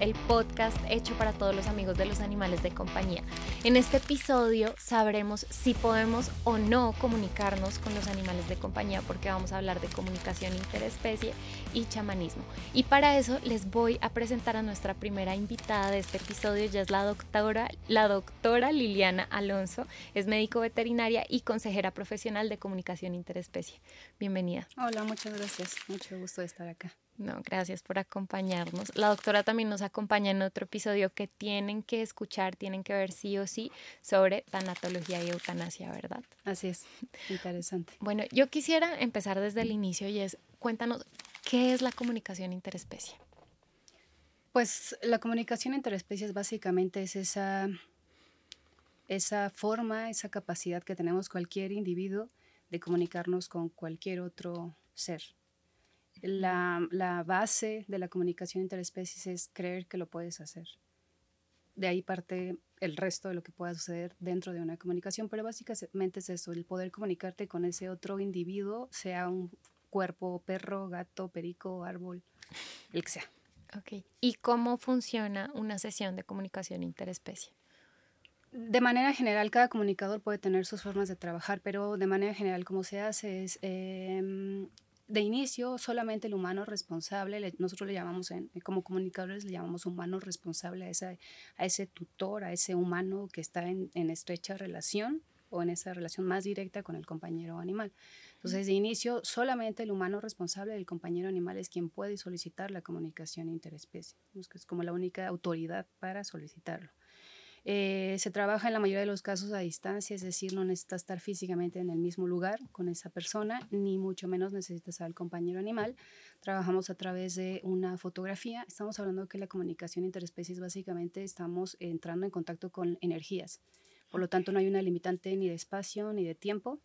el podcast hecho para todos los amigos de los animales de compañía. En este episodio sabremos si podemos o no comunicarnos con los animales de compañía porque vamos a hablar de comunicación interespecie y chamanismo. Y para eso les voy a presentar a nuestra primera invitada de este episodio, ya es la doctora, la doctora Liliana Alonso, es médico veterinaria y consejera profesional de comunicación interespecie. Bienvenida. Hola, muchas gracias. Mucho gusto de estar acá. No, gracias por acompañarnos. La doctora también nos acompaña en otro episodio que tienen que escuchar, tienen que ver sí o sí sobre tanatología y eutanasia, ¿verdad? Así es, interesante. Bueno, yo quisiera empezar desde el inicio y es, cuéntanos, ¿qué es la comunicación interespecie? Pues la comunicación interespecies básicamente es esa, esa forma, esa capacidad que tenemos cualquier individuo de comunicarnos con cualquier otro ser la, base de la comunicación interespecies es creer que lo puedes hacer. De ahí parte el resto de lo que pueda suceder dentro de una comunicación, pero básicamente es eso, el poder comunicarte con ese otro individuo, sea un cuerpo, perro, gato, perico, árbol, el que sea. Ok. ¿Y cómo funciona una sesión de comunicación interespecie? De manera general, cada comunicador puede tener sus formas de trabajar, pero de manera general, como se hace es em, de inicio solamente el humano responsable, nosotros le llamamos, como comunicadores, le llamamos humano responsable a, esa, a ese tutor, a ese humano que está en, estrecha relación o en esa relación más directa con el compañero animal. Entonces, de inicio, solamente el humano responsable del compañero animal es quien puede solicitar la comunicación interespecie. Es como la única autoridad para solicitarlo. Eh, se trabaja en la mayoría de los casos a distancia, es decir, no necesitas estar físicamente en el mismo lugar con esa persona, ni mucho menos necesitas al compañero animal. Trabajamos a través de una fotografía. Estamos hablando que la comunicación interespecies básicamente estamos entrando en contacto con energías. Por lo tanto, no hay una limitante ni de espacio ni de tiempo.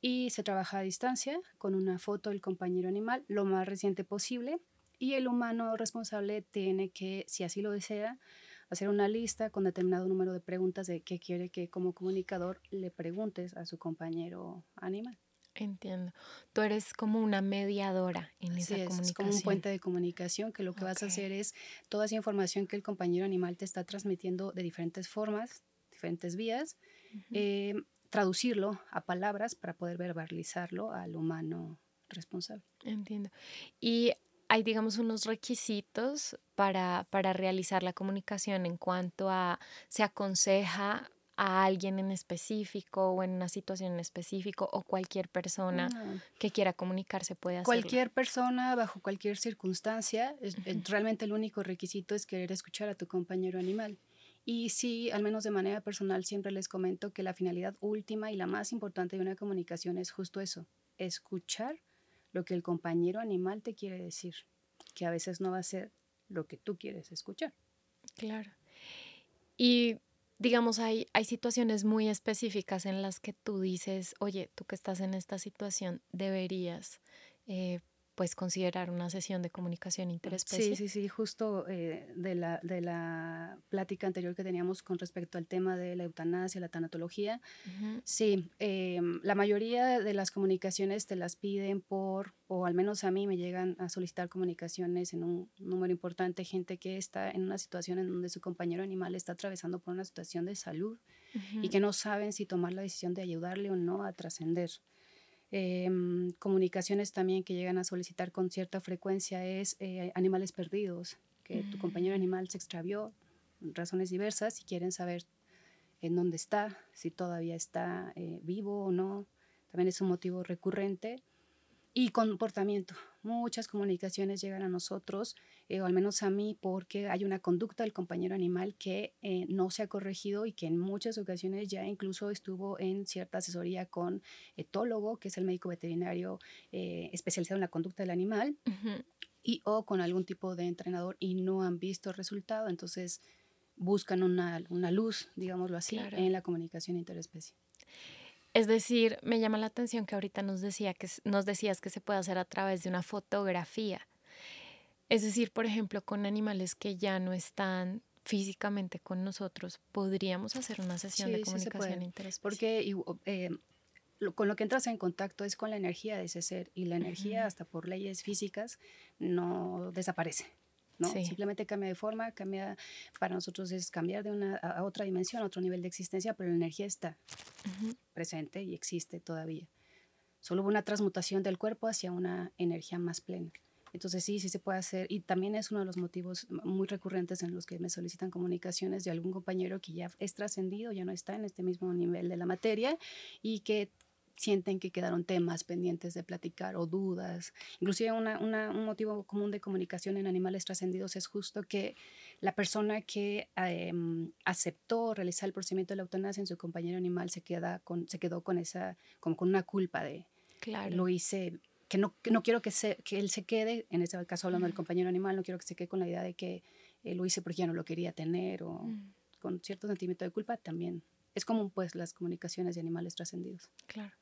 Y se trabaja a distancia con una foto del compañero animal lo más reciente posible. Y el humano responsable tiene que, si así lo desea, hacer una lista con determinado número de preguntas de qué quiere que como comunicador le preguntes a su compañero animal. Entiendo. Tú eres como una mediadora en esa comunicación. Es como un puente de comunicación que lo que vas a hacer es toda esa información que el compañero animal te está transmitiendo de diferentes formas, diferentes vías, eh, traducirlo a palabras para poder verbalizarlo al humano responsable. Entiendo. Y hay, digamos, unos requisitos para, para realizar la comunicación en cuanto a se aconseja a alguien en específico o en una situación en específico o cualquier persona que quiera comunicarse puede hacerlo. Cualquier persona bajo cualquier circunstancia, realmente el único requisito es querer escuchar a tu compañero animal. Y sí, al menos de manera personal, siempre les comento que la finalidad última y la más importante de una comunicación es justo eso, escuchar lo que el compañero animal te quiere decir, que a veces no va a ser lo que tú quieres escuchar. Claro. Y digamos, hay, hay situaciones muy específicas en las que tú dices, oye, tú que estás en esta situación, deberías eh, pues considerar una sesión de comunicación interespecie. Sí, sí, sí, justo eh, de, la, de la plática anterior que teníamos con respecto al tema de la eutanasia, la tanatología, sí, em, la mayoría de las comunicaciones te las piden por, o al menos a mí me llegan a solicitar comunicaciones en un número importante, gente que está en una situación en donde su compañero animal está atravesando por una situación de salud y que no saben si tomar la decisión de ayudarle o no a trascender. Em, comunicaciones también que llegan a solicitar con cierta frecuencia es eh, animales perdidos, que tu compañero mm. animal se extravió, razones diversas, y quieren saber en dónde está, si todavía está eh, vivo o no. También es un motivo recurrente. Y comportamiento. Muchas comunicaciones llegan a nosotros, eh, o al menos a mí, porque hay una conducta del compañero animal que eh, no se ha corregido y que en muchas ocasiones ya incluso estuvo en cierta asesoría con etólogo, que es el médico veterinario eh, especializado en la conducta del animal, y o con algún tipo de entrenador y no han visto resultado. Entonces buscan una, una luz, digámoslo así, en la comunicación interespecie. Es decir, me llama la atención que ahorita nos, decía que, nos decías que se puede hacer a través de una fotografía. Es decir, por ejemplo, con animales que ya no están físicamente con nosotros, podríamos hacer una sesión de comunicación sí Porque eh, con lo que entras en contacto es con la energía de ese ser y la energía, hasta por leyes físicas, no desaparece. ¿no? Simplemente cambia de forma, cambia, para nosotros es cambiar de una a otra dimensión, a otro nivel de existencia, pero la energía está presente y existe todavía. Solo hubo una transmutación del cuerpo hacia una energía más plena. Entonces sí, sí se puede hacer y también es uno de los motivos muy recurrentes en los que me solicitan comunicaciones de algún compañero que ya es trascendido, ya no está en este mismo nivel de la materia y que sienten que quedaron temas pendientes de platicar o dudas. Inclusive un motivo común de comunicación en animales trascendidos es justo que la persona que em, aceptó realizar el procedimiento de la eutanasia en su compañero animal se, queda con, se quedó con, esa, como con una culpa de, claro. lo hice, que no, no quiero que, se, que él se quede, en este caso hablando del compañero animal, no quiero que se quede con la idea de que eh, lo hice porque ya no lo quería tener o mm. con cierto sentimiento de culpa también. Es común pues las comunicaciones de animales trascendidos. Claro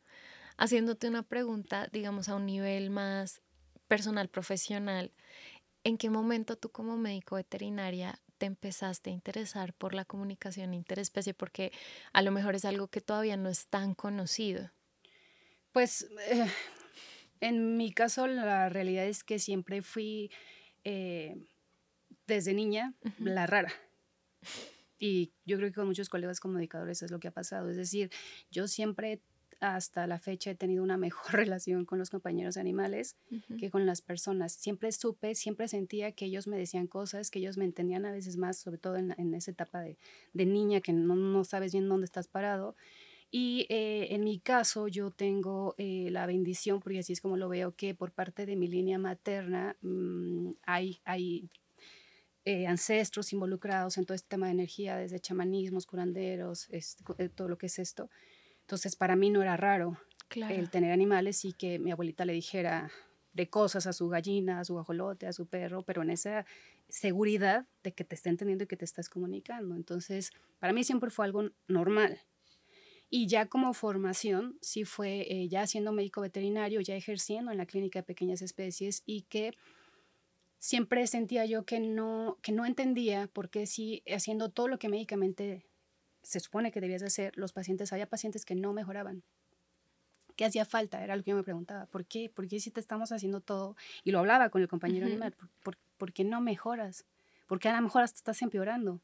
haciéndote una pregunta, digamos, a un nivel más personal, profesional, ¿en qué momento tú como médico veterinaria te empezaste a interesar por la comunicación interespecie? Porque a lo mejor es algo que todavía no es tan conocido. Pues eh, en mi caso la realidad es que siempre fui eh, desde niña la rara. Y yo creo que con muchos colegas comunicadores es lo que ha pasado. Es decir, yo siempre hasta la fecha he tenido una mejor relación con los compañeros animales que con las personas. Siempre supe, siempre sentía que ellos me decían cosas, que ellos me entendían a veces más, sobre todo en, esa etapa de, niña que no, sabes bien dónde estás parado. Y eh, en mi caso yo tengo eh, la bendición, porque así es como lo veo, que por parte de mi línea materna mm, hay, hay eh, ancestros involucrados en todo este tema de energía, desde chamanismos, curanderos, todo lo que es esto. Entonces, para mí no era raro el tener animales y que mi abuelita le dijera de cosas a su gallina, a su ajolote, a su perro, pero en esa seguridad de que te está entendiendo y que te estás comunicando. Entonces, para mí siempre fue algo normal. Y ya como formación, sí fue eh, ya siendo médico veterinario, ya ejerciendo en la clínica de pequeñas especies y que siempre sentía yo que no, que no entendía por qué si haciendo todo lo que médicamente se supone que debías hacer, los pacientes, había pacientes que no mejoraban. ¿Qué hacía falta? Era lo que yo me preguntaba. ¿Por qué? ¿Por qué si te estamos haciendo todo? Y lo hablaba con el compañero animal. ¿Por, qué no mejoras? Porque a lo mejor hasta estás empeorando.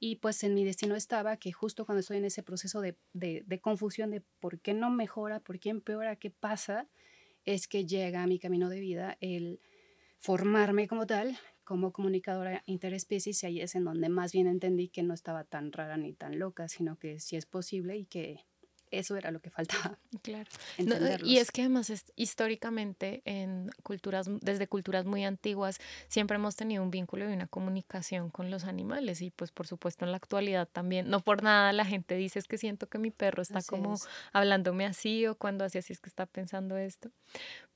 Y pues en mi destino estaba que justo cuando estoy en ese proceso de, de, confusión de por qué no mejora, por qué empeora, qué pasa, es que llega a mi camino de vida el formarme como tal como comunicadora interespecies y ahí es en donde más bien entendí que no estaba tan rara ni tan loca, sino que sí es posible y que eso era lo que faltaba. Claro. y es que además históricamente en culturas, desde culturas muy antiguas, siempre hemos tenido un vínculo y una comunicación con los animales y pues por supuesto en la actualidad también. No por nada la gente dice es que siento que mi perro está como hablándome así o cuando hace así es que está pensando esto.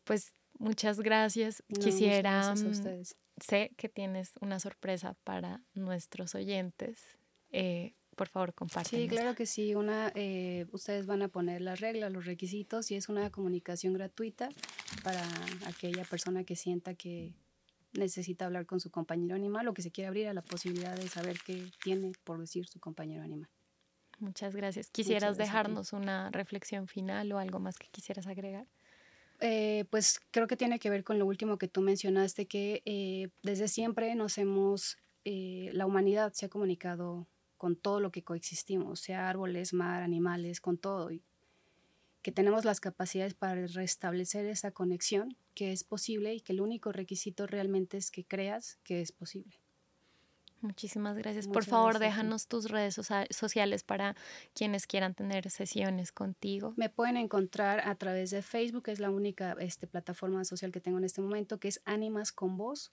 Pues muchas gracias. Quisiera... Mm, sé que tienes una sorpresa para nuestros oyentes. Eh, por favor, compártenos. Sí, claro que sí. Una, eh, ustedes van a poner las reglas, los requisitos y es una comunicación gratuita para aquella persona que sienta que necesita hablar con su compañero animal o que se quiere abrir a la posibilidad de saber qué tiene por decir su compañero animal. Muchas gracias. ¿Quisieras dejarnos una reflexión final o algo más que quisieras agregar? Eh, pues creo que tiene que ver con lo último que tú mencionaste, que eh, desde siempre nos hemos, eh, la humanidad se ha comunicado con todo lo que coexistimos, sea árboles, mar, animales, con todo, y que tenemos las capacidades para restablecer esa conexión, que es posible y que el único requisito realmente es que creas que es posible. Muchísimas gracias. Por favor, déjanos tus redes sociales para quienes quieran tener sesiones contigo. Me pueden encontrar a través de Facebook, que es la única este, plataforma social que tengo en este momento, que es Animas con Voz,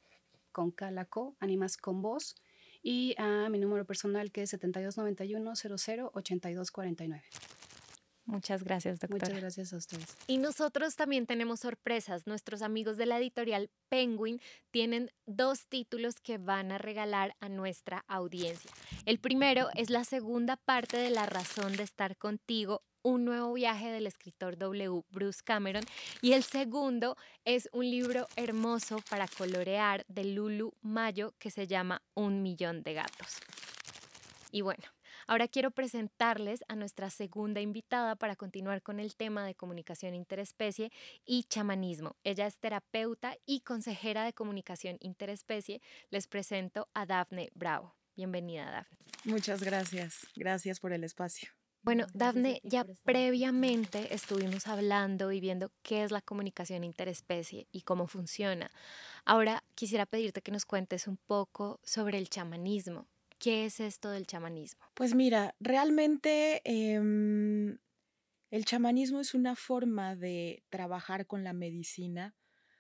con Calaco, Animas con Voz, y a mi número personal que es 7291 00 8249. Muchas gracias, doctora. Muchas gracias a ustedes. Y nosotros también tenemos sorpresas. Nuestros amigos de la editorial Penguin tienen dos títulos que van a regalar a nuestra audiencia. El primero es la segunda parte de La razón de estar contigo, un nuevo viaje del escritor W. Bruce Cameron. Y el segundo es un libro hermoso para colorear de Lulu Mayo que se llama Un millón de gatos. Y bueno, Ahora quiero presentarles a nuestra segunda invitada para continuar con el tema de comunicación interespecie y chamanismo. Ella es terapeuta y consejera de comunicación interespecie. Les presento a Dafne Bravo. Bienvenida, Dafne. Muchas gracias. Gracias por el espacio. Bueno, Dafne, ya previamente estuvimos hablando y viendo qué es la comunicación interespecie y cómo funciona. Ahora quisiera pedirte que nos cuentes un poco sobre el chamanismo. ¿Qué es esto del chamanismo? Pues mira, realmente em, el chamanismo es una forma de trabajar con la medicina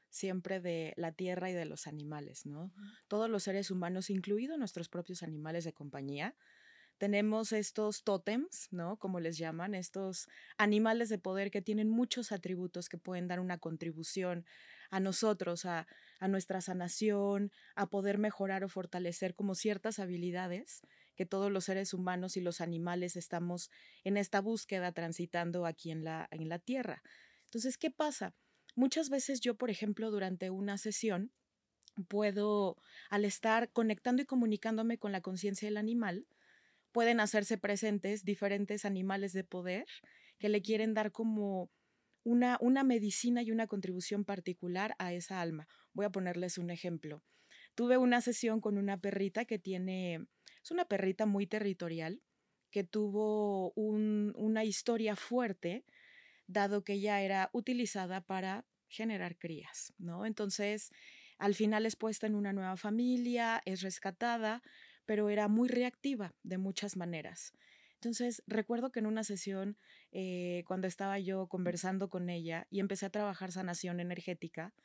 siempre de la tierra y de los animales, ¿no? Todos los seres humanos, incluidos nuestros propios animales de compañía, tenemos estos tótems, ¿no? Como les llaman, estos animales de poder que tienen muchos atributos que pueden dar una contribución a nosotros, a, a nuestra sanación, a poder mejorar o fortalecer como ciertas habilidades que todos los seres humanos y los animales estamos en esta búsqueda transitando aquí en la, en la Tierra. Entonces, ¿qué pasa? Muchas veces yo, por ejemplo, durante una sesión, puedo, al estar conectando y comunicándome con la conciencia del animal, pueden hacerse presentes diferentes animales de poder que le quieren dar como una, una medicina y una contribución particular a esa alma. Voy a ponerles un ejemplo. Tuve una sesión con una perrita que tiene, es una perrita muy territorial, que tuvo una historia fuerte, dado que ella era utilizada para generar crías, ¿no? Entonces, al final es puesta en una nueva familia, es rescatada, pero era muy reactiva de muchas maneras. Entonces, recuerdo que en una sesión, eh, cuando estaba yo conversando con ella y empecé a trabajar sanación energética,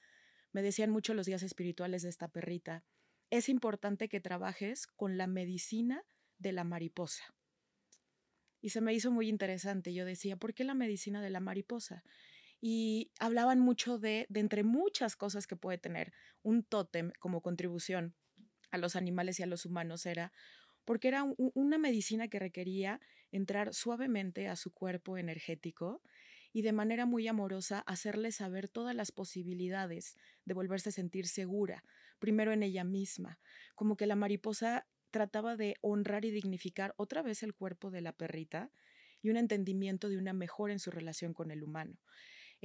me decían mucho los días espirituales de esta perrita, es importante que trabajes con la medicina de la mariposa. Y se me hizo muy interesante. Yo decía, ¿por qué la medicina de la mariposa? Y hablaban mucho de, de entre muchas cosas que puede tener un tótem como contribución a los animales y a los humanos era porque era una medicina que requería entrar suavemente a su cuerpo energético y de manera muy amorosa hacerle saber todas las posibilidades de volverse a sentir segura, primero en ella misma, como que la mariposa trataba de honrar y dignificar otra vez el cuerpo de la perrita y un entendimiento de una mejora en su relación con el humano.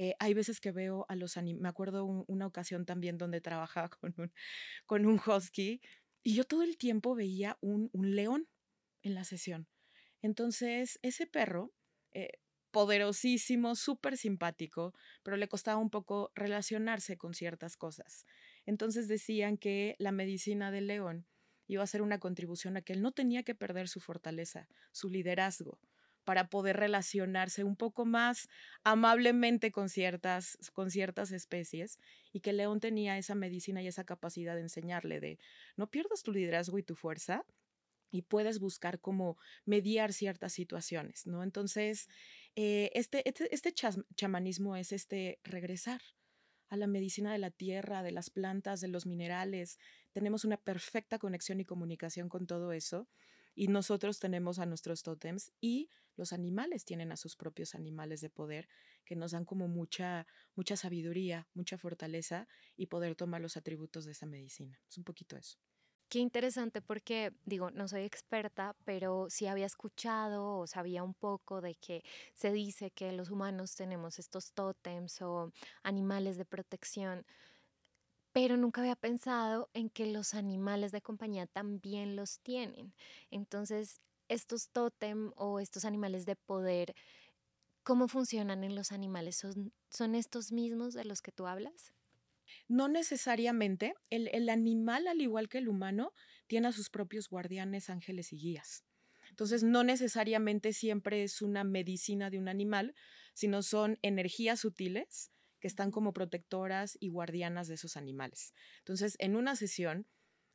Eh, hay veces que veo a los animales, me acuerdo una ocasión también donde trabajaba con un, con un husky y yo todo el tiempo veía un, león en la sesión. Entonces, ese perro, eh, poderosísimo, súper simpático, pero le costaba un poco relacionarse con ciertas cosas. Entonces decían que la medicina del león iba a ser una contribución a que él no tenía que perder su fortaleza, su liderazgo, para poder relacionarse un poco más amablemente con ciertas, con ciertas especies y que León tenía esa medicina y esa capacidad de enseñarle de no pierdas tu liderazgo y tu fuerza y puedes buscar cómo mediar ciertas situaciones, ¿no? Entonces, eh, este, este, este chamanismo es este regresar a la medicina de la tierra, de las plantas, de los minerales. Tenemos una perfecta conexión y comunicación con todo eso y nosotros tenemos a nuestros tótems y los animales tienen a sus propios animales de poder que nos dan como mucha, mucha sabiduría, mucha fortaleza y poder tomar los atributos de esa medicina. Es un poquito eso. Qué interesante porque, digo, no soy experta, pero sí había escuchado o sabía un poco de que se dice que los humanos tenemos estos tótems o animales de protección pero nunca había pensado en que los animales de compañía también los tienen. Entonces, estos tótem o estos animales de poder, ¿cómo funcionan en los animales? ¿Son, son estos mismos de los que tú hablas? No necesariamente. El, el, animal, al igual que el humano, tiene a sus propios guardianes, ángeles y guías. Entonces, no necesariamente siempre es una medicina de un animal, sino son energías sutiles que están como protectoras y guardianas de esos animales. Entonces, en una sesión,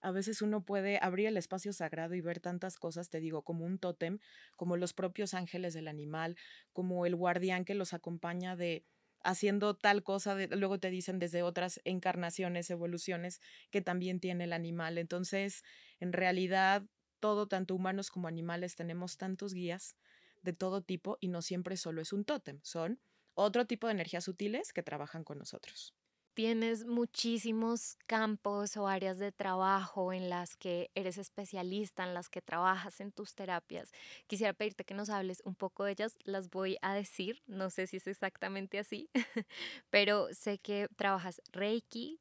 a veces uno puede abrir el espacio sagrado y ver tantas cosas, te digo, como un tótem, como los propios ángeles del animal, como el guardián que los acompaña de haciendo tal cosa, luego te dicen desde otras encarnaciones, evoluciones que también tiene el animal. Entonces, en realidad, todo, tanto humanos como animales, tenemos tantos guías de todo tipo y no siempre solo es un tótem, son otro tipo de energías sutiles que trabajan con nosotros. tienes muchísimos campos o áreas de trabajo en las que eres especialista, en las que trabajas en tus terapias. Quisiera pedirte que nos hables un poco de ellas, las voy a decir, no sé si es exactamente así, pero sé que trabajas Reiki,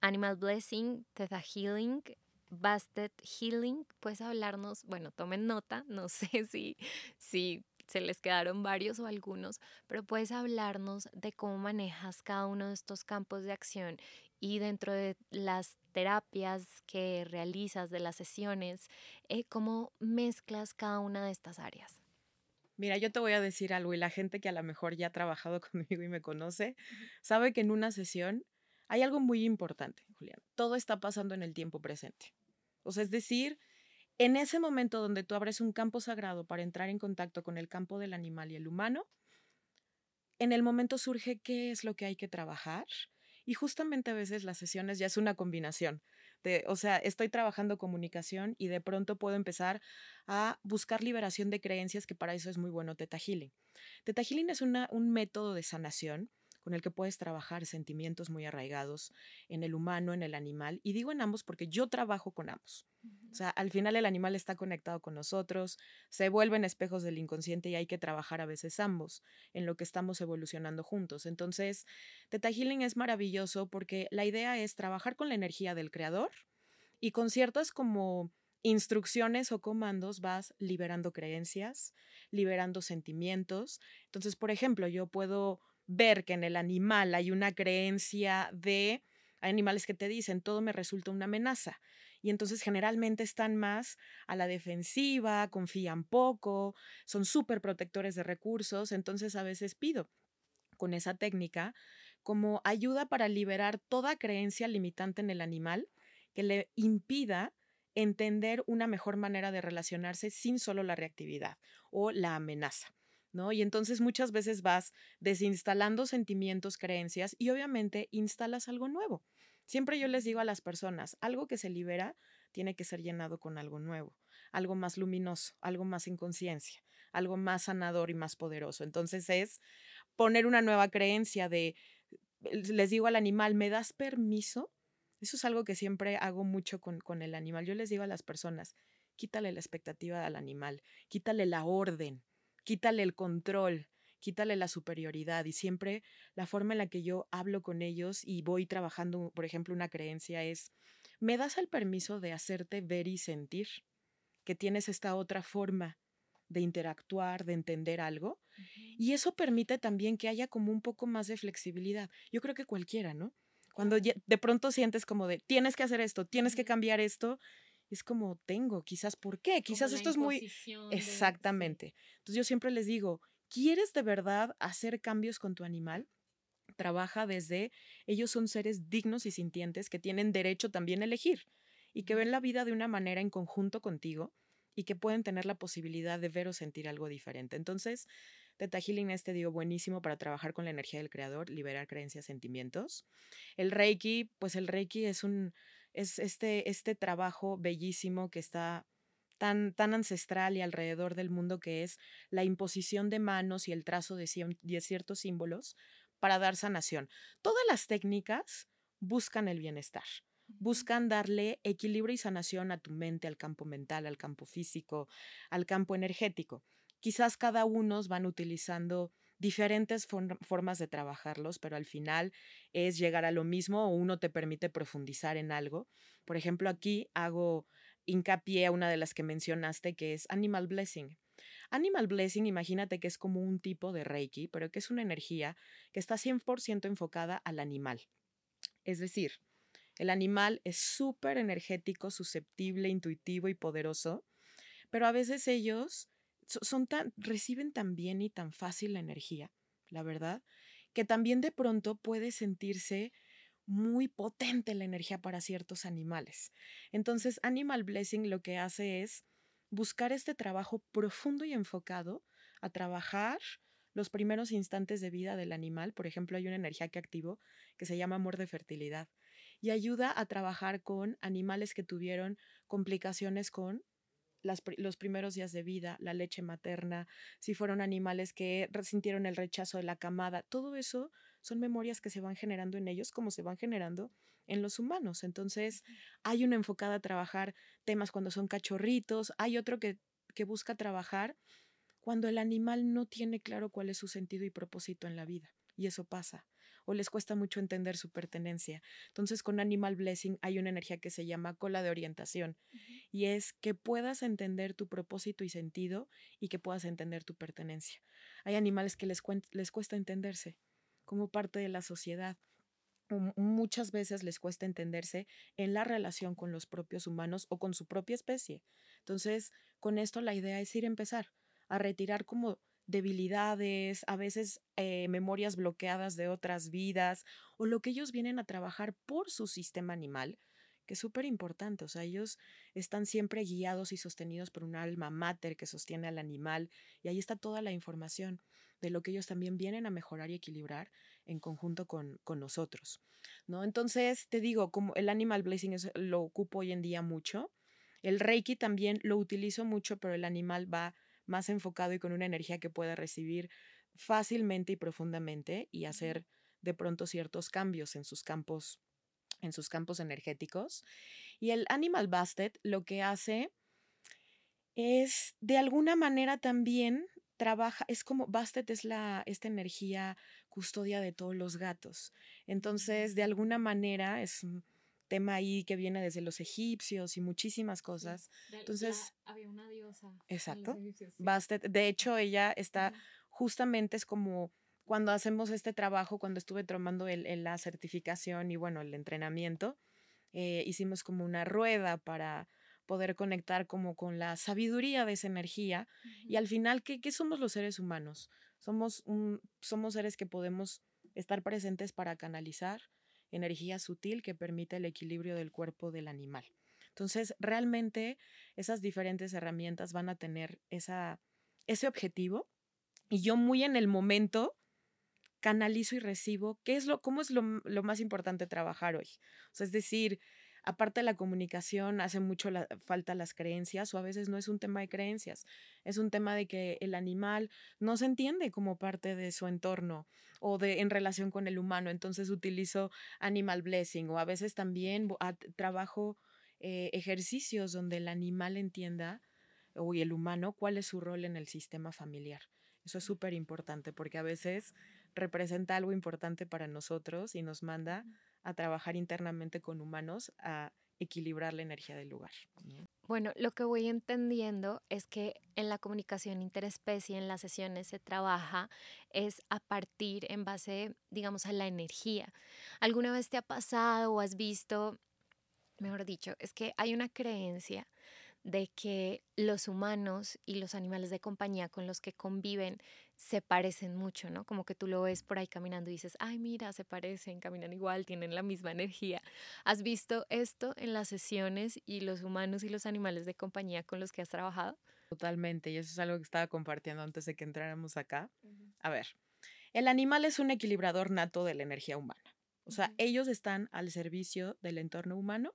Animal Blessing, Theta Healing, Bastet Healing. ¿Puedes hablarnos? Bueno, tomen nota, no sé si, si se les quedaron varios o algunos, pero puedes hablarnos de cómo manejas cada uno de estos campos de acción y dentro de las terapias que realizas, de las sesiones, eh, cómo mezclas cada una de estas áreas. Mira, yo te voy a decir algo y la gente que a lo mejor ya ha trabajado conmigo y me conoce, sabe que en una sesión hay algo muy importante, Julián. Todo está pasando en el tiempo presente. O sea, es decir, en ese momento donde tú abres un campo sagrado para entrar en contacto con el campo del animal y el humano, en el momento surge qué es lo que hay que trabajar. Y justamente a veces las sesiones ya es una combinación. De, o sea, estoy trabajando comunicación y de pronto puedo empezar a buscar liberación de creencias, que para eso es muy bueno Teta Healing. Teta Healing es un método de sanación con el que puedes trabajar sentimientos muy arraigados en el humano, en el animal. Y digo en ambos porque yo trabajo con ambos. O sea, al final el animal está conectado con nosotros, se vuelven espejos del inconsciente y hay que trabajar a veces ambos en lo que estamos evolucionando juntos. Entonces, Teta Healing es maravilloso porque la idea es trabajar con la energía del creador y con ciertas como instrucciones o comandos vas liberando creencias, liberando sentimientos. Entonces, por ejemplo, yo puedo ver que en el animal hay una creencia de, hay animales que te dicen, todo me resulta una amenaza. Y entonces generalmente están más a la defensiva, confían poco, son súper protectores de recursos. Entonces a veces pido con esa técnica como ayuda para liberar toda creencia limitante en el animal que le impida entender una mejor manera de relacionarse sin solo la reactividad o la amenaza. Y entonces muchas veces vas desinstalando sentimientos, creencias y obviamente instalas algo nuevo. Siempre yo les digo a las personas, algo que se libera tiene que ser llenado con algo nuevo, algo más luminoso, algo más en conciencia, algo más sanador y más poderoso. Entonces es poner una nueva creencia de, les digo al animal, ¿me das permiso? Eso es algo que siempre hago mucho con, con el animal. Yo les digo a las personas, quítale la expectativa al animal, quítale la orden, quítale el control, quítale la superioridad y siempre la forma en la que yo hablo con ellos y voy trabajando, por ejemplo, una creencia es, ¿me das el permiso de hacerte ver y sentir que tienes esta otra forma de interactuar, de entender algo? Y eso permite también que haya como un poco más de flexibilidad. Yo creo que cualquiera, ¿no? Cuando de pronto sientes como de, tienes que hacer esto, tienes que cambiar esto, es como tengo, quizás por qué, quizás esto es muy... Exactamente. Entonces yo siempre les digo, ¿quieres de verdad hacer cambios con tu animal? Trabaja desde, ellos son seres dignos y sintientes que tienen derecho también a elegir y que ven la vida de una manera en conjunto contigo y que pueden tener la posibilidad de ver o sentir algo diferente. Entonces, Teta Healing este digo buenísimo para trabajar con la energía del creador, liberar creencias, sentimientos. El Reiki, pues el Reiki es un es este, este trabajo bellísimo que está tan, tan ancestral y alrededor del mundo que es la imposición de manos y el trazo de, de ciertos símbolos para dar sanación. Todas las técnicas buscan el bienestar, buscan darle equilibrio y sanación a tu mente, al campo mental, al campo físico, al campo energético. Quizás cada uno van utilizando diferentes formas de trabajarlos, pero al final es llegar a lo mismo o uno te permite profundizar en algo. Por ejemplo, aquí hago hincapié a una de las que mencionaste, que es Animal Blessing. Animal Blessing, imagínate que es como un tipo de Reiki, pero que es una energía que está 100% enfocada al animal. Es decir, el animal es súper energético, susceptible, intuitivo y poderoso, pero a veces ellos son tan, reciben tan bien y tan fácil la energía, la verdad, que también de pronto puede sentirse muy potente la energía para ciertos animales. Entonces, Animal Blessing lo que hace es buscar este trabajo profundo y enfocado a trabajar los primeros instantes de vida del animal. Por ejemplo, hay una energía que activo que se llama amor de fertilidad y ayuda a trabajar con animales que tuvieron complicaciones con los primeros días de vida, la leche materna, si fueron animales que resintieron el rechazo de la camada, todo eso son memorias que se van generando en ellos como se van generando en los humanos. Entonces, hay una enfocada a trabajar temas cuando son cachorritos, hay otro que, que busca trabajar cuando el animal no tiene claro cuál es su sentido y propósito en la vida. Y eso pasa o les cuesta mucho entender su pertenencia. Entonces con Animal Blessing hay una energía que se llama cola de orientación y es que puedas entender tu propósito y sentido y que puedas entender tu pertenencia. Hay animales que les, les cuesta entenderse como parte de la sociedad. Muchas veces les cuesta entenderse en la relación con los propios humanos o con su propia especie. Entonces, con esto la idea es ir a empezar a retirar como debilidades, a veces eh, memorias bloqueadas de otras vidas o lo que ellos vienen a trabajar por su sistema animal, que es súper importante. O sea, ellos están siempre guiados y sostenidos por un alma mater que sostiene al animal y ahí está toda la información de lo que ellos también vienen a mejorar y equilibrar en conjunto con, con nosotros. ¿no? Entonces, te digo, como el animal blessing lo ocupo hoy en día mucho. El reiki también lo utilizo mucho, pero el animal va más enfocado y con una energía que pueda recibir fácilmente y profundamente y hacer de pronto ciertos cambios en sus campos en sus campos energéticos. Y el Animal Bastet lo que hace es de alguna manera también trabaja, es como Bastet es la esta energía custodia de todos los gatos. Entonces, de alguna manera es tema ahí que viene desde los egipcios y muchísimas cosas. Entonces, había una diosa. Exacto. Bastet, de hecho, ella está justamente es como cuando hacemos este trabajo, cuando estuve tomando el, la certificación y bueno, el entrenamiento, eh, hicimos como una rueda para poder conectar como con la sabiduría de esa energía y al final, ¿qué, ¿qué, somos los seres humanos? Somos, un, somos seres que podemos estar presentes para canalizar, energía sutil que permite el equilibrio del cuerpo del animal. Entonces, realmente esas diferentes herramientas van a tener esa, ese objetivo y yo muy en el momento canalizo y recibo qué es lo, cómo es lo, lo más importante trabajar hoy. O sea, es decir, aparte de la comunicación, hace mucho la, falta las creencias o a veces no es un tema de creencias, es un tema de que el animal no se entiende como parte de su entorno o de en relación con el humano, entonces utilizo animal blessing o a veces también trabajo eh, ejercicios donde el animal entienda o el humano cuál es su rol en el sistema familiar. Eso es súper importante porque a veces representa algo importante para nosotros y nos manda a trabajar internamente con humanos a equilibrar la energía del lugar. Bueno, lo que voy entendiendo es que en la comunicación interespecie, en las sesiones se trabaja es a partir en base, digamos, a la energía. ¿Alguna vez te ha pasado o has visto, mejor dicho, es que hay una creencia de que los humanos y los animales de compañía con los que conviven se parecen mucho, ¿no? Como que tú lo ves por ahí caminando y dices, ay, mira, se parecen, caminan igual, tienen la misma energía. ¿Has visto esto en las sesiones y los humanos y los animales de compañía con los que has trabajado? Totalmente, y eso es algo que estaba compartiendo antes de que entráramos acá. A ver, el animal es un equilibrador nato de la energía humana. O sea, ellos están al servicio del entorno humano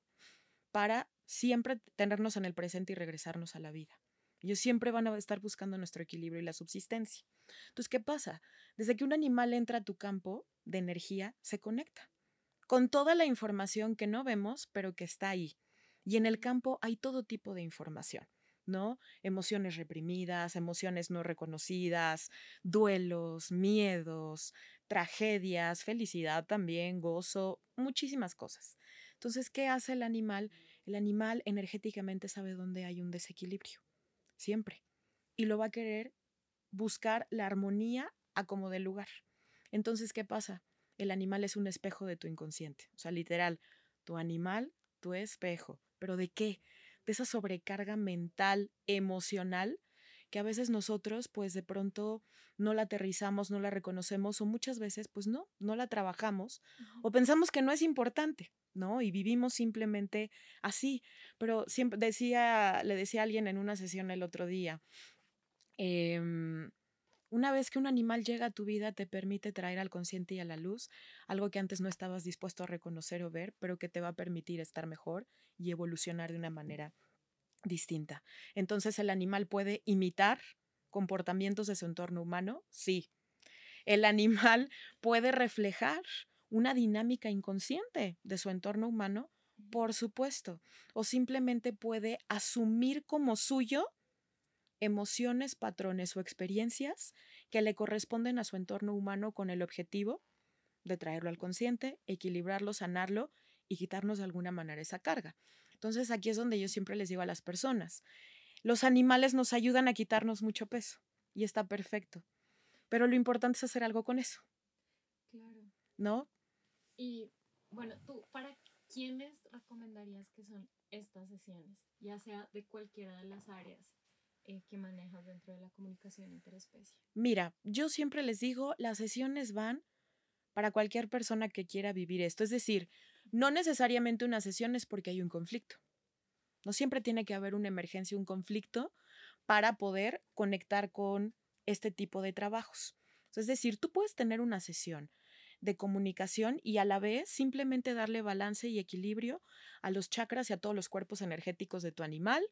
para siempre tenernos en el presente y regresarnos a la vida. Ellos siempre van a estar buscando nuestro equilibrio y la subsistencia. Entonces, ¿qué pasa? Desde que un animal entra a tu campo de energía, se conecta con toda la información que no vemos, pero que está ahí. Y en el campo hay todo tipo de información, ¿no? Emociones reprimidas, emociones no reconocidas, duelos, miedos, tragedias, felicidad también, gozo, muchísimas cosas. Entonces, ¿qué hace el animal? El animal energéticamente sabe dónde hay un desequilibrio siempre. Y lo va a querer buscar la armonía a como del lugar. Entonces, ¿qué pasa? El animal es un espejo de tu inconsciente. O sea, literal, tu animal, tu espejo. ¿Pero de qué? De esa sobrecarga mental, emocional, que a veces nosotros, pues de pronto no la aterrizamos, no la reconocemos, o muchas veces, pues no, no la trabajamos, o pensamos que no es importante. ¿no? Y vivimos simplemente así. Pero siempre decía, le decía a alguien en una sesión el otro día, em, una vez que un animal llega a tu vida, te permite traer al consciente y a la luz algo que antes no estabas dispuesto a reconocer o ver, pero que te va a permitir estar mejor y evolucionar de una manera distinta. Entonces, ¿el animal puede imitar comportamientos de su entorno humano? Sí. el animal puede reflejar una dinámica inconsciente de su entorno humano, por supuesto, o simplemente puede asumir como suyo emociones, patrones o experiencias que le corresponden a su entorno humano con el objetivo de traerlo al consciente, equilibrarlo, sanarlo y quitarnos de alguna manera esa carga. Entonces aquí es donde yo siempre les digo a las personas, los animales nos ayudan a quitarnos mucho peso y está perfecto, pero lo importante es hacer algo con eso. Claro. ¿No? Y bueno, tú, ¿para quiénes recomendarías que son estas sesiones? Ya sea de cualquiera de las áreas eh, que manejas dentro de la comunicación interespecie. Mira, yo siempre les digo, las sesiones van para cualquier persona que quiera vivir esto. Es decir, no necesariamente una sesión es porque hay un conflicto. No siempre tiene que haber una emergencia, un conflicto para poder conectar con este tipo de trabajos. Es decir, tú puedes tener una sesión de comunicación y a la vez simplemente darle balance y equilibrio a los chakras y a todos los cuerpos energéticos de tu animal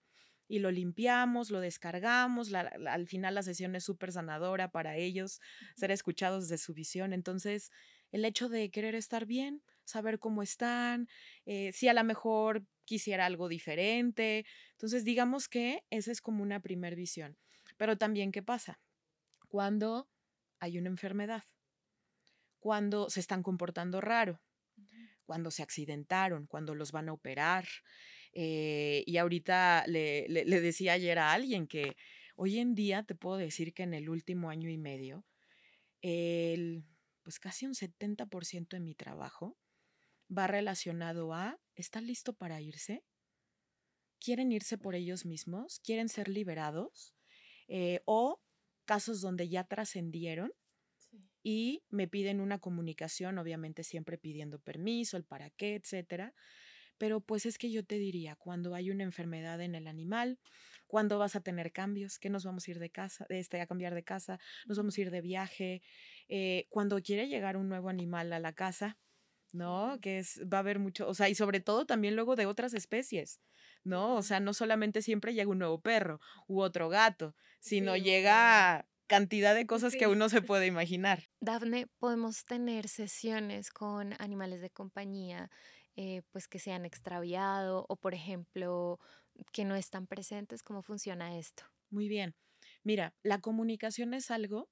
y lo limpiamos, lo descargamos, al final la sesión es súper sanadora para ellos, ser escuchados de su visión. Entonces, el hecho de querer estar bien, saber cómo están, eh, si a lo mejor quisiera algo diferente. Entonces, digamos que esa es como una primer visión. Pero también, ¿qué pasa? Cuando hay una enfermedad, cuando se están comportando raro, cuando se accidentaron, cuando los van a operar, eh, y ahorita le, le, decía ayer a alguien que hoy en día te puedo decir que en el último año y medio, el, pues casi un 70% de mi trabajo va relacionado a, ¿están listo para irse? ¿Quieren irse por ellos mismos? ¿Quieren ser liberados? Eh, o casos donde ya trascendieron y me piden una comunicación, obviamente siempre pidiendo permiso, el para qué, etcétera. Pero pues es que yo te diría, cuando hay una enfermedad en el animal, cuando vas a tener cambios, que nos vamos a ir de casa, este, a cambiar de casa, nos vamos a ir de viaje, eh, cuando quiere llegar un nuevo animal a la casa, ¿no? Que es, va a haber mucho, o sea, y sobre todo también luego de otras especies, ¿no? O sea, no solamente siempre llega un nuevo perro u otro gato, sino llega cantidad de cosas que uno se puede imaginar. Dafne, podemos tener sesiones con animales de compañía eh, pues que se han extraviado o por ejemplo que no están presentes? ¿Cómo funciona esto? Muy bien. Mira, la comunicación es algo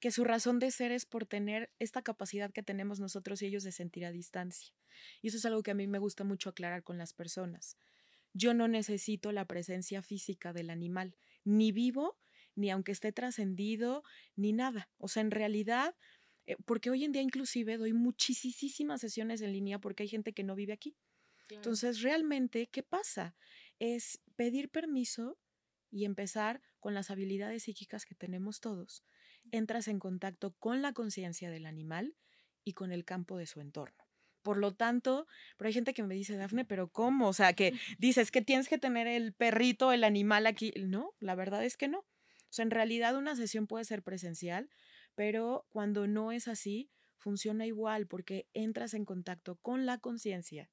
que su razón de ser es por tener esta capacidad que tenemos nosotros y ellos de sentir a distancia. Y eso es algo que a mí me gusta mucho aclarar con las personas. Yo no necesito la presencia física del animal, ni vivo, ni aunque esté trascendido, ni nada. O sea, en realidad eh, porque hoy en día inclusive doy muchísimas sesiones en línea porque hay gente que no vive aquí. Entonces, realmente, ¿qué pasa? Es pedir permiso y empezar con las habilidades psíquicas que tenemos todos. Entras en contacto con la conciencia del animal y con el campo de su entorno. Por lo tanto, pero hay gente que me dice, Dafne, pero ¿cómo? O sea, que dices que tienes que tener el perrito, el animal aquí. No, la verdad es que no. O sea, en realidad una sesión puede ser presencial, pero cuando no es así, funciona igual porque entras en contacto con la conciencia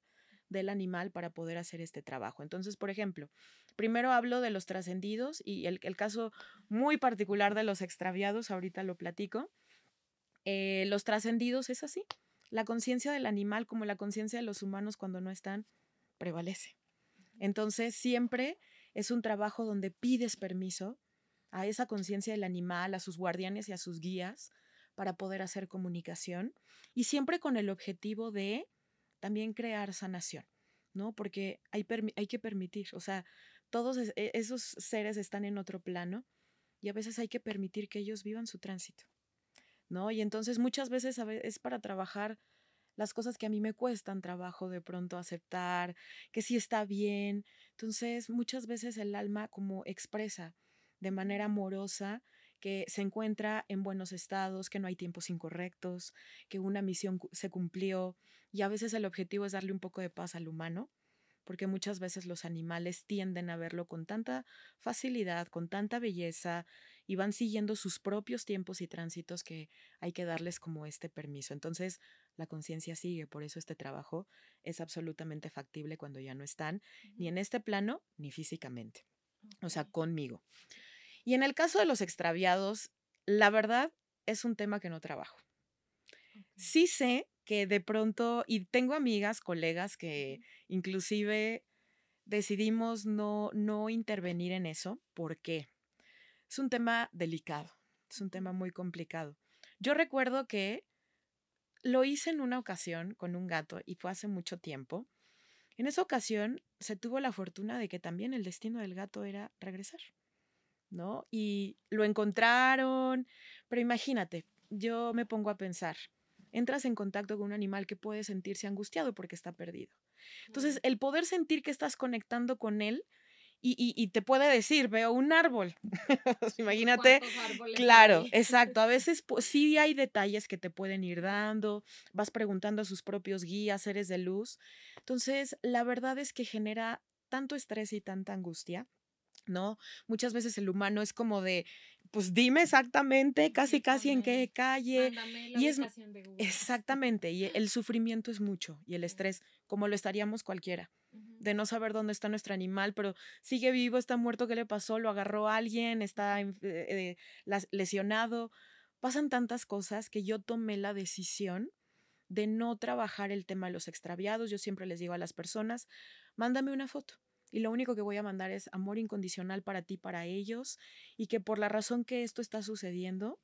del animal para poder hacer este trabajo. Entonces, por ejemplo, primero hablo de los trascendidos y el, caso muy particular de los extraviados, ahorita lo platico. Eh, los trascendidos es así. La conciencia del animal como la conciencia de los humanos cuando no están, prevalece. Entonces, siempre es un trabajo donde pides permiso a esa conciencia del animal, a sus guardianes y a sus guías para poder hacer comunicación y siempre con el objetivo de también crear sanación, ¿no? Porque hay, hay que permitir, o sea, todos e, esos seres están en otro plano y a veces hay que permitir que ellos vivan su tránsito, ¿no? Y entonces muchas veces es para trabajar las cosas que a mí me cuestan trabajo de pronto aceptar, que sí está bien. Entonces, muchas veces el alma como expresa de manera amorosa, que se encuentra en buenos estados, que no hay tiempos incorrectos, que una misión se cumplió y a veces el objetivo es darle un poco de paz al humano, porque muchas veces los animales tienden a verlo con tanta facilidad, con tanta belleza y van siguiendo sus propios tiempos y tránsitos que hay que darles como este permiso. Entonces, la conciencia sigue, por eso este trabajo es absolutamente factible cuando ya no están, ni en este plano, ni físicamente, o sea, conmigo. Y en el caso de los extraviados, la verdad es un tema que no trabajo. Sí sé que de pronto, y tengo amigas, colegas que inclusive decidimos no, no intervenir en eso. ¿Por qué? Es un tema delicado, es un tema muy complicado. Yo recuerdo que lo hice en una ocasión con un gato y fue hace mucho tiempo. En esa ocasión se tuvo la fortuna de que también el destino del gato era regresar, ¿no? Y lo encontraron, pero imagínate, yo me pongo a pensar, entras en contacto con un animal que puede sentirse angustiado porque está perdido. Entonces, el poder sentir que estás conectando con él y, te puede decir, veo un árbol. Imagínate. Claro, exacto. A veces sí hay detalles que te pueden ir dando, vas preguntando a sus propios guías, seres de luz. Entonces, la verdad es que genera tanto estrés y tanta angustia ¿no? Muchas veces el humano es como de, pues dime exactamente, casi casi en qué calle. y es exactamente, y el sufrimiento es mucho y el estrés, como lo estaríamos cualquiera, de no saber dónde está nuestro animal, pero sigue vivo, está muerto, ¿qué le pasó? Lo agarró alguien, está eh, eh, lesionado. Pasan tantas cosas que yo tomé la decisión de no trabajar el tema de los extraviados. Yo siempre les digo a las personas, mándame una foto y lo único que voy a mandar es amor incondicional para ti, para ellos, y que por la razón que esto está sucediendo,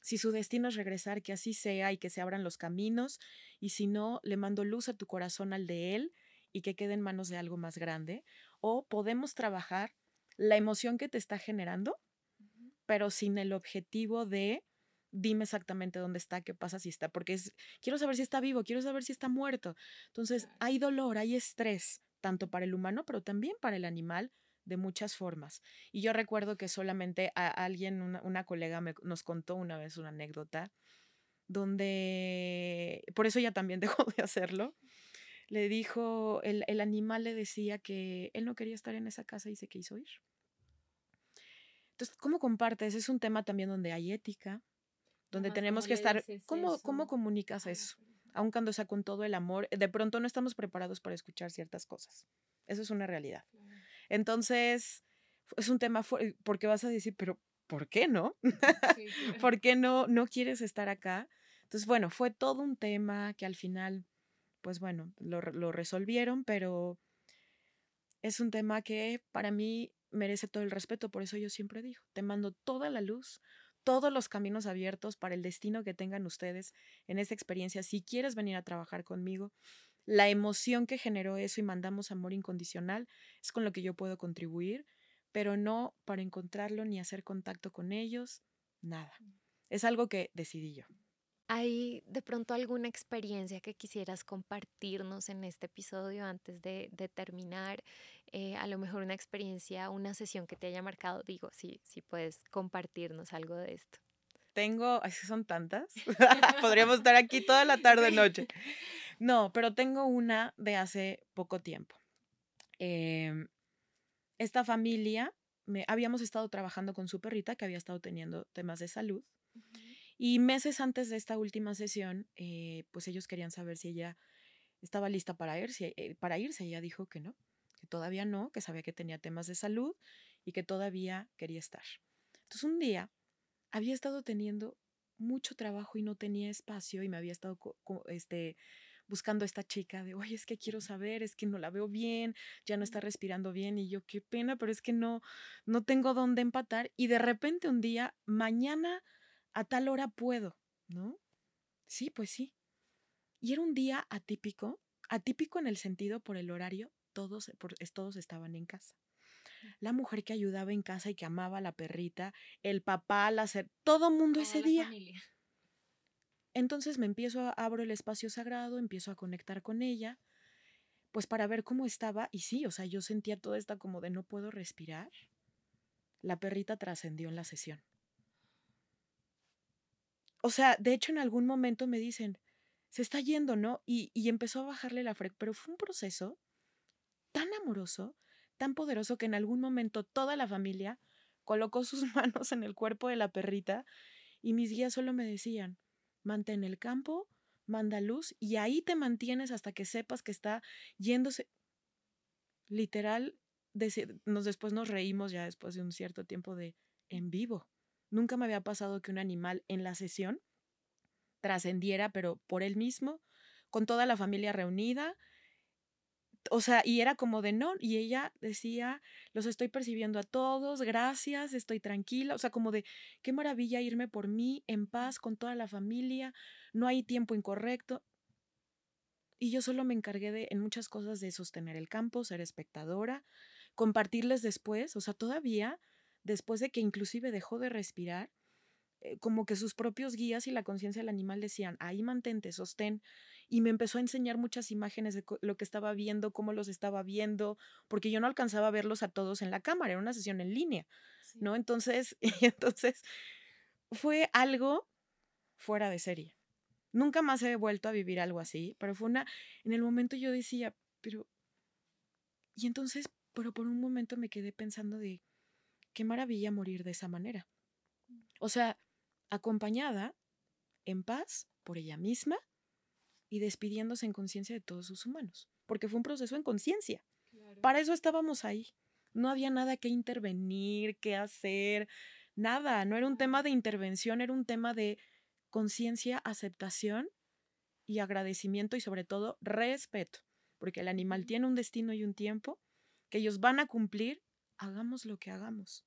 si su destino es regresar, que así sea y que se abran los caminos, y si no, le mando luz a tu corazón al de él y que quede en manos de algo más grande, o podemos trabajar la emoción que te está generando, pero sin el objetivo de dime exactamente dónde está, qué pasa si está, porque es, quiero saber si está vivo, quiero saber si está muerto. Entonces, hay dolor, hay estrés, tanto para el humano, pero también para el animal de muchas formas. Y yo recuerdo que solamente a alguien, una, colega me, nos contó una vez una anécdota donde, por eso ella también dejó de hacerlo, le dijo, el, el, animal le decía que él no quería estar en esa casa y se quiso ir. Entonces, ¿cómo compartes? Es un tema también donde hay ética, donde tenemos que estar, ¿cómo, ¿cómo comunicas eso? Aun cuando sea con todo el amor, de pronto no estamos preparados para escuchar ciertas cosas. Eso es una realidad. Entonces, es un tema porque vas a decir, pero ¿por qué no? ¿Por qué no, no quieres estar acá? Entonces, bueno, fue todo un tema que al final, pues bueno, lo, lo resolvieron, pero es un tema que para mí merece todo el respeto, por eso yo siempre digo, te mando toda la luz, todos los caminos abiertos para el destino que tengan ustedes en esa experiencia. Si quieres venir a trabajar conmigo, la emoción que generó eso y mandamos amor incondicional es con lo que yo puedo contribuir, pero no para encontrarlo ni hacer contacto con ellos, nada. Mm. Es algo que decidí yo. ¿Hay de pronto alguna experiencia que quisieras compartirnos en este episodio antes de, terminar? Eh, a lo mejor una experiencia, una sesión que te haya marcado. Digo, sí, sí puedes compartirnos algo de esto. Tengo, así son tantas. Podríamos estar aquí toda la tarde noche. No, pero tengo una de hace poco tiempo. Em, esta familia, me, habíamos estado trabajando con su perrita que había estado teniendo temas de salud. Y meses antes de esta última sesión, eh, pues ellos querían saber si ella estaba lista para irse, eh, para irse. Ella dijo que no, que todavía no, que sabía que tenía temas de salud y que todavía quería estar. Entonces un día había estado teniendo mucho trabajo y no tenía espacio y me había estado este, buscando a esta chica de, oye, es que quiero saber, es que no la veo bien, ya no está respirando bien y yo, qué pena, pero es que no, no tengo dónde empatar. Y de repente un día, mañana a tal hora puedo, ¿no? Sí, pues sí. Y era un día atípico, atípico en el sentido por el horario, todos, todos estaban en casa. La mujer que ayudaba en casa y que amaba a la perrita, el papá, la ser, todo mundo ese día. Entonces me empiezo a abro el espacio sagrado, empiezo a conectar con ella, pues para ver cómo estaba y sí, o sea, yo sentía toda esta como de no puedo respirar. La perrita trascendió en la sesión. O sea, de hecho en algún momento me dicen, se está yendo, ¿no? Y, empezó a bajarle la frecuencia, pero fue un proceso tan amoroso, tan poderoso que en algún momento toda la familia colocó sus manos en el cuerpo de la perrita y mis guías solo me decían, mantén el campo, manda luz y ahí te mantienes hasta que sepas que está yéndose. Literal, nos, después nos reímos ya después de un cierto tiempo de en vivo Nunca me había pasado que un animal en la sesión trascendiera, pero por él mismo, con toda la familia reunida. O sea, y era como de no, y ella decía, los estoy percibiendo a todos, gracias, estoy tranquila, o sea, como de qué maravilla irme por mí, en paz, con toda la familia, no hay tiempo incorrecto. Y yo solo me encargué de, en muchas cosas, de sostener el campo, ser espectadora, compartirles después, o sea, todavía, después de que inclusive dejó de respirar, eh, como que sus propios guías y la conciencia del animal decían, ahí mantente, sostén. Y me empezó a enseñar muchas imágenes de lo que estaba viendo, cómo los estaba viendo, porque yo no alcanzaba a verlos a todos en la cámara, era una sesión en línea, ¿no? Entonces, y entonces fue algo fuera de serie. Nunca más he vuelto a vivir algo así, pero fue una, en el momento yo decía, pero, y entonces, pero por un momento me quedé pensando de, qué maravilla morir de esa manera. O sea, acompañada, en paz, por ella misma y despidiéndose en conciencia de todos sus humanos, porque fue un proceso en conciencia. Para eso estábamos ahí. No había nada que intervenir, que hacer, nada. No era un tema de intervención, era un tema de conciencia, aceptación y agradecimiento y sobre todo respeto, porque el animal tiene un destino y un tiempo que ellos van a cumplir, hagamos lo que hagamos.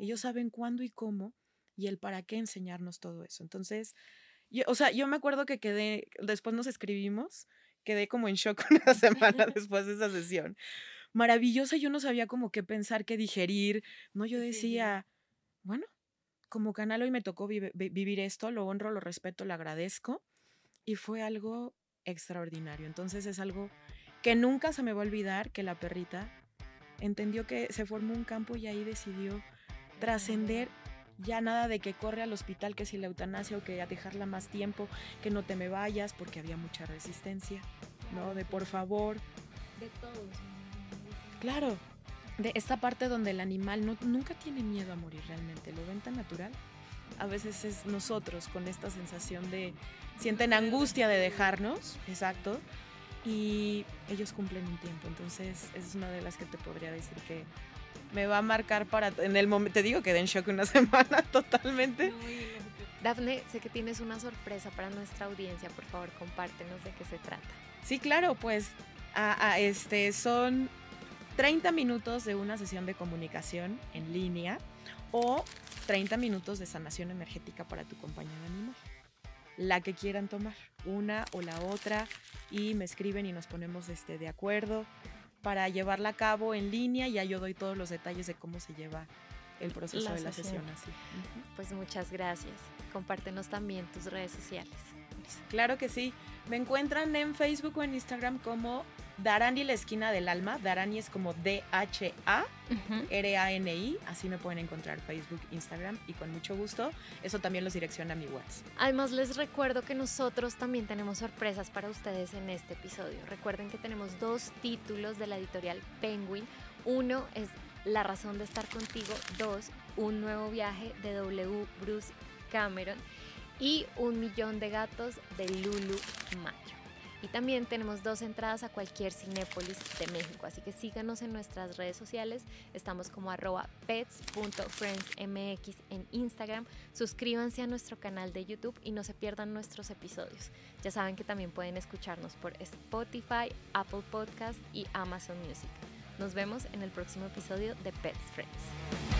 Ellos saben cuándo y cómo y el para qué enseñarnos todo eso. Entonces, yo, o sea, yo me acuerdo que quedé, después nos escribimos, quedé como en shock una semana después de esa sesión. Maravillosa, yo no sabía cómo qué pensar, qué digerir. No, yo decía, bueno, como canal hoy me tocó vivir esto, lo honro, lo respeto, lo agradezco y fue algo extraordinario. Entonces es algo que nunca se me va a olvidar que la perrita entendió que se formó un campo y ahí decidió trascender ya nada de que corre al hospital, que si la eutanasia o que a dejarla más tiempo, que no te me vayas porque había mucha resistencia, ¿no? De por favor. De todos. Claro, de esta parte donde el animal no, nunca tiene miedo a morir realmente, lo ven tan natural. A veces es nosotros con esta sensación de sienten angustia de dejarnos, exacto, y ellos cumplen un tiempo. Entonces, es una de las que te podría decir que me va a marcar para en el momento. Te digo que en shock una semana totalmente. Dafne, sé que tienes una sorpresa para nuestra audiencia. Por favor, compártenos de qué se trata. Sí, claro, pues a, este son 30 minutos de una sesión de comunicación en línea o 30 minutos de sanación energética para tu compañero. La que quieran tomar, una o la otra, y me escriben y nos ponemos este, de acuerdo para llevarla a cabo en línea. Ya yo doy todos los detalles de cómo se lleva el proceso de la sesión así. Pues muchas gracias. Compártenos también tus redes sociales. Claro que sí. Me encuentran en Facebook o en Instagram como Darani la esquina del alma. Darani es como D-H-A-R-A-N-I. Así me pueden encontrar Facebook, Instagram y con mucho gusto. Eso también los direcciona a mi WhatsApp. Además les recuerdo que nosotros también tenemos sorpresas para ustedes en este episodio. Recuerden que tenemos dos títulos de la editorial Penguin. Uno es La razón de estar contigo. Dos, Un nuevo viaje de W. Bruce Cameron. Y Un millón de gatos de Lulu Mayo. Y también tenemos dos entradas a cualquier Cinépolis de México, así que síganos en nuestras redes sociales. Estamos como arroba pets.friendsmx en Instagram. Suscríbanse a nuestro canal de YouTube y no se pierdan nuestros episodios. Ya saben que también pueden escucharnos por Spotify, Apple Podcast y Amazon Music. Nos vemos en el próximo episodio de Pets Friends.